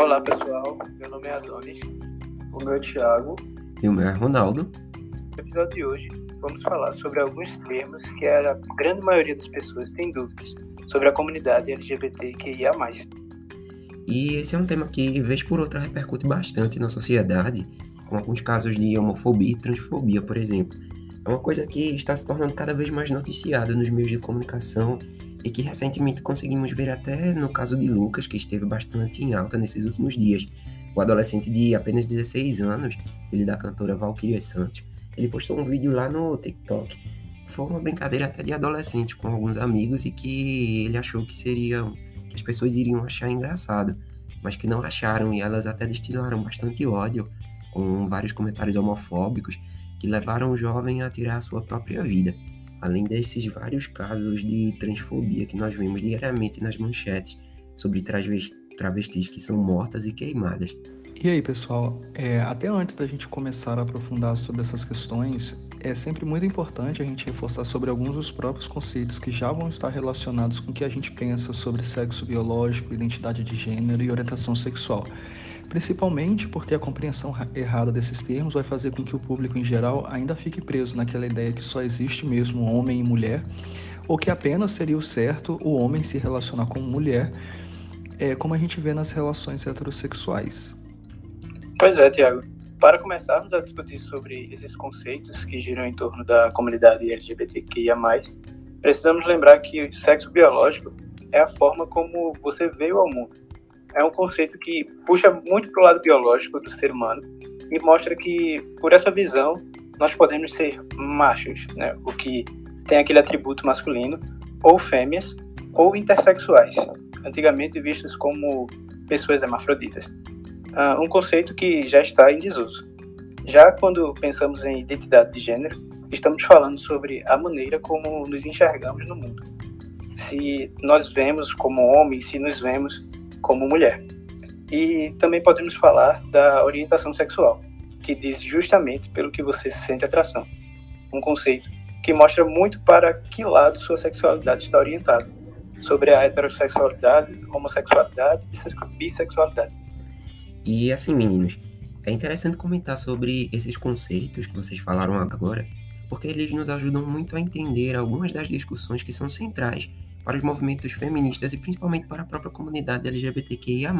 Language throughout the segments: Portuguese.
Olá pessoal, meu nome é Adonis. O meu é Thiago. E o meu é Ronaldo. No episódio de hoje, vamos falar sobre alguns termos que a grande maioria das pessoas tem dúvidas sobre a comunidade LGBTQIA. E esse é um tema que, vez por outra, repercute bastante na sociedade, com alguns casos de homofobia e transfobia, por exemplo. É uma coisa que está se tornando cada vez mais noticiada nos meios de comunicação e que recentemente conseguimos ver até no caso de Lucas, que esteve bastante em alta nesses últimos dias. O adolescente de apenas 16 anos, filho da cantora Valkyria Santos, ele postou um vídeo lá no TikTok. Foi uma brincadeira até de adolescente com alguns amigos e que ele achou que seriam que as pessoas iriam achar engraçado, mas que não acharam e elas até destilaram bastante ódio com vários comentários homofóbicos que levaram o jovem a tirar a sua própria vida além desses vários casos de transfobia que nós vemos diariamente nas manchetes sobre travestis que são mortas e queimadas. E aí, pessoal, é, até antes da gente começar a aprofundar sobre essas questões, é sempre muito importante a gente reforçar sobre alguns dos próprios conceitos que já vão estar relacionados com o que a gente pensa sobre sexo biológico, identidade de gênero e orientação sexual principalmente porque a compreensão errada desses termos vai fazer com que o público em geral ainda fique preso naquela ideia que só existe mesmo homem e mulher, ou que apenas seria o certo o homem se relacionar com mulher, é, como a gente vê nas relações heterossexuais. Pois é, Tiago. Para começarmos a discutir sobre esses conceitos que giram em torno da comunidade LGBTQIA+, precisamos lembrar que o sexo biológico é a forma como você veio ao mundo é um conceito que puxa muito para o lado biológico do ser humano e mostra que, por essa visão, nós podemos ser machos, né? o que tem aquele atributo masculino, ou fêmeas, ou intersexuais, antigamente vistos como pessoas hermafroditas. Uh, um conceito que já está em desuso. Já quando pensamos em identidade de gênero, estamos falando sobre a maneira como nos enxergamos no mundo. Se nós vemos como homens, se nos vemos como mulher. E também podemos falar da orientação sexual, que diz justamente pelo que você sente atração. Um conceito que mostra muito para que lado sua sexualidade está orientada, sobre a heterossexualidade, homossexualidade e bissexualidade. E assim, meninos, é interessante comentar sobre esses conceitos que vocês falaram agora, porque eles nos ajudam muito a entender algumas das discussões que são centrais para os movimentos feministas e principalmente para a própria comunidade LGBTQIA+.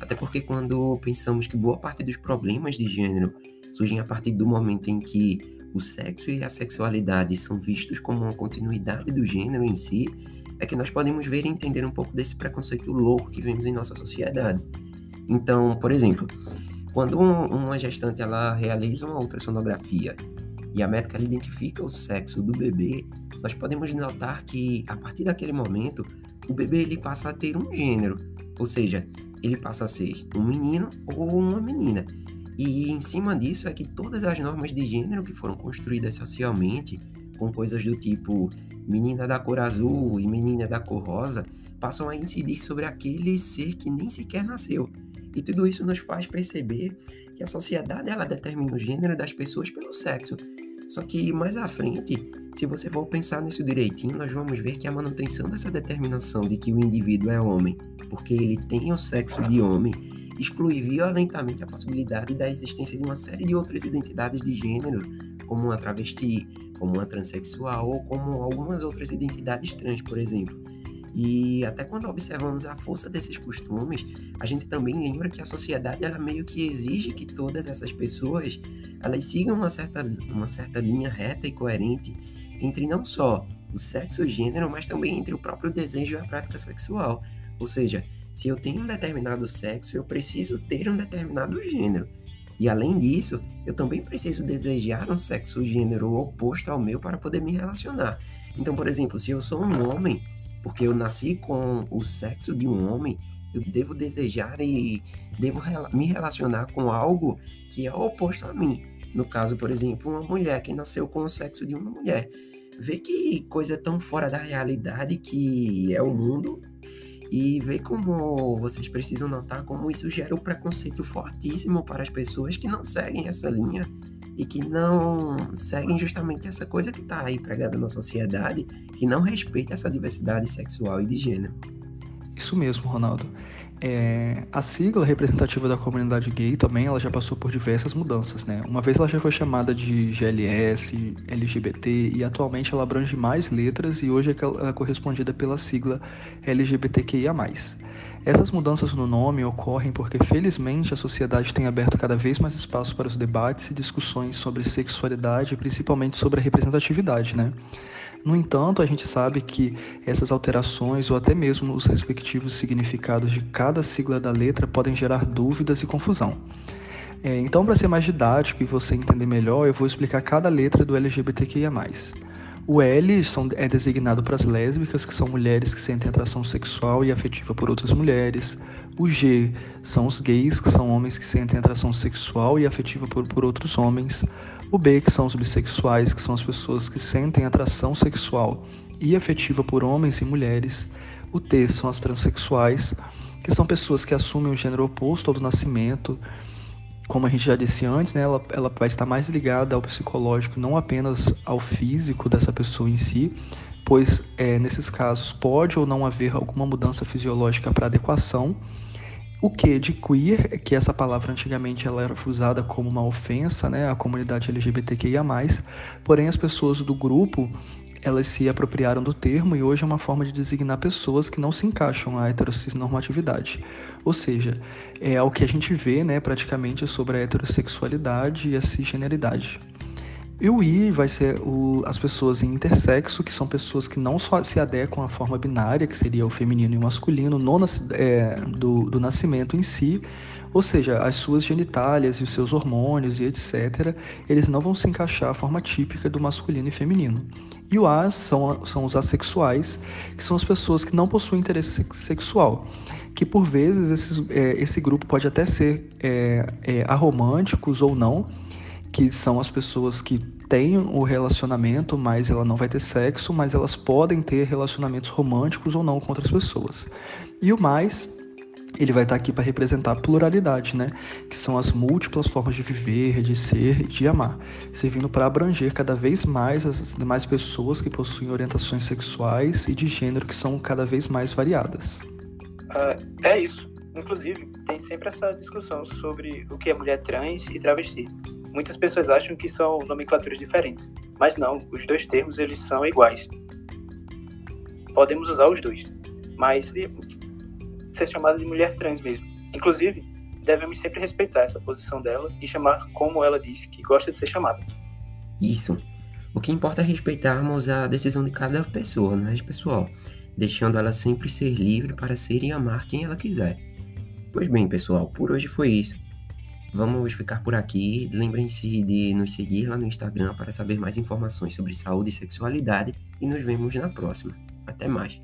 Até porque quando pensamos que boa parte dos problemas de gênero surgem a partir do momento em que o sexo e a sexualidade são vistos como uma continuidade do gênero em si, é que nós podemos ver e entender um pouco desse preconceito louco que vemos em nossa sociedade. Então, por exemplo, quando uma gestante ela realiza uma ultrassonografia e a médica identifica o sexo do bebê, nós podemos notar que a partir daquele momento o bebê ele passa a ter um gênero, ou seja, ele passa a ser um menino ou uma menina. E em cima disso é que todas as normas de gênero que foram construídas socialmente, com coisas do tipo menina da cor azul e menina da cor rosa, passam a incidir sobre aquele ser que nem sequer nasceu. E tudo isso nos faz perceber que a sociedade ela determina o gênero das pessoas pelo sexo, só que mais à frente, se você for pensar nisso direitinho, nós vamos ver que a manutenção dessa determinação de que o indivíduo é homem, porque ele tem o sexo de homem, exclui violentamente a possibilidade da existência de uma série de outras identidades de gênero, como uma travesti, como uma transexual ou como algumas outras identidades trans, por exemplo. E até quando observamos a força desses costumes, a gente também lembra que a sociedade ela meio que exige que todas essas pessoas elas sigam uma certa, uma certa linha reta e coerente entre não só o sexo e o gênero, mas também entre o próprio desejo e a prática sexual. Ou seja, se eu tenho um determinado sexo, eu preciso ter um determinado gênero. E além disso, eu também preciso desejar um sexo gênero oposto ao meu para poder me relacionar. Então, por exemplo, se eu sou um homem, porque eu nasci com o sexo de um homem, eu devo desejar e devo me relacionar com algo que é oposto a mim. No caso, por exemplo, uma mulher que nasceu com o sexo de uma mulher. Vê que coisa tão fora da realidade que é o mundo e vê como vocês precisam notar como isso gera um preconceito fortíssimo para as pessoas que não seguem essa linha e que não seguem justamente essa coisa que está aí pregada na sociedade, que não respeita essa diversidade sexual e de gênero. Isso mesmo, Ronaldo. É, a sigla representativa da comunidade gay também ela já passou por diversas mudanças, né? Uma vez ela já foi chamada de GLS, LGBT e atualmente ela abrange mais letras e hoje ela é correspondida pela sigla LGBTQIA+. Essas mudanças no nome ocorrem porque, felizmente, a sociedade tem aberto cada vez mais espaço para os debates e discussões sobre sexualidade, principalmente sobre a representatividade, né? No entanto, a gente sabe que essas alterações ou até mesmo os respectivos significados de cada sigla da letra podem gerar dúvidas e confusão. É, então, para ser mais didático e você entender melhor, eu vou explicar cada letra do LGBTQIA. O L são, é designado para as lésbicas, que são mulheres que sentem atração sexual e afetiva por outras mulheres. O G são os gays, que são homens que sentem atração sexual e afetiva por, por outros homens. O B, que são os bissexuais, que são as pessoas que sentem atração sexual e afetiva por homens e mulheres. O T são as transexuais, que são pessoas que assumem o gênero oposto ao do nascimento. Como a gente já disse antes, né, ela, ela vai estar mais ligada ao psicológico, não apenas ao físico dessa pessoa em si, pois é, nesses casos pode ou não haver alguma mudança fisiológica para adequação o que de queer, que essa palavra antigamente ela era usada como uma ofensa, né, à comunidade LGBTQIA+, porém as pessoas do grupo elas se apropriaram do termo e hoje é uma forma de designar pessoas que não se encaixam à heterossexualidade. Ou seja, é o que a gente vê, né, praticamente sobre a heterossexualidade e a cisgeneridade. E o I vai ser o, as pessoas em intersexo, que são pessoas que não só se adequam à forma binária, que seria o feminino e o masculino, no, é, do, do nascimento em si, ou seja, as suas genitálias e os seus hormônios e etc., eles não vão se encaixar à forma típica do masculino e feminino. E o A são, são os assexuais, que são as pessoas que não possuem interesse sexual, que por vezes esse, é, esse grupo pode até ser é, é, aromânticos ou não, que são as pessoas que têm o relacionamento, mas ela não vai ter sexo, mas elas podem ter relacionamentos românticos ou não com outras pessoas. E o mais, ele vai estar aqui para representar a pluralidade, né? Que são as múltiplas formas de viver, de ser e de amar, servindo para abranger cada vez mais as demais pessoas que possuem orientações sexuais e de gênero que são cada vez mais variadas. Uh, é isso. Inclusive, tem sempre essa discussão sobre o que é mulher trans e travesti. Muitas pessoas acham que são nomenclaturas diferentes, mas não, os dois termos eles são iguais. Podemos usar os dois, mas ser chamada de mulher trans mesmo. Inclusive, devemos sempre respeitar essa posição dela e chamar como ela disse que gosta de ser chamada. Isso. O que importa é respeitarmos a decisão de cada pessoa, não é, pessoal? Deixando ela sempre ser livre para ser e amar quem ela quiser. Pois bem, pessoal, por hoje foi isso. Vamos ficar por aqui. Lembrem-se de nos seguir lá no Instagram para saber mais informações sobre saúde e sexualidade e nos vemos na próxima. Até mais.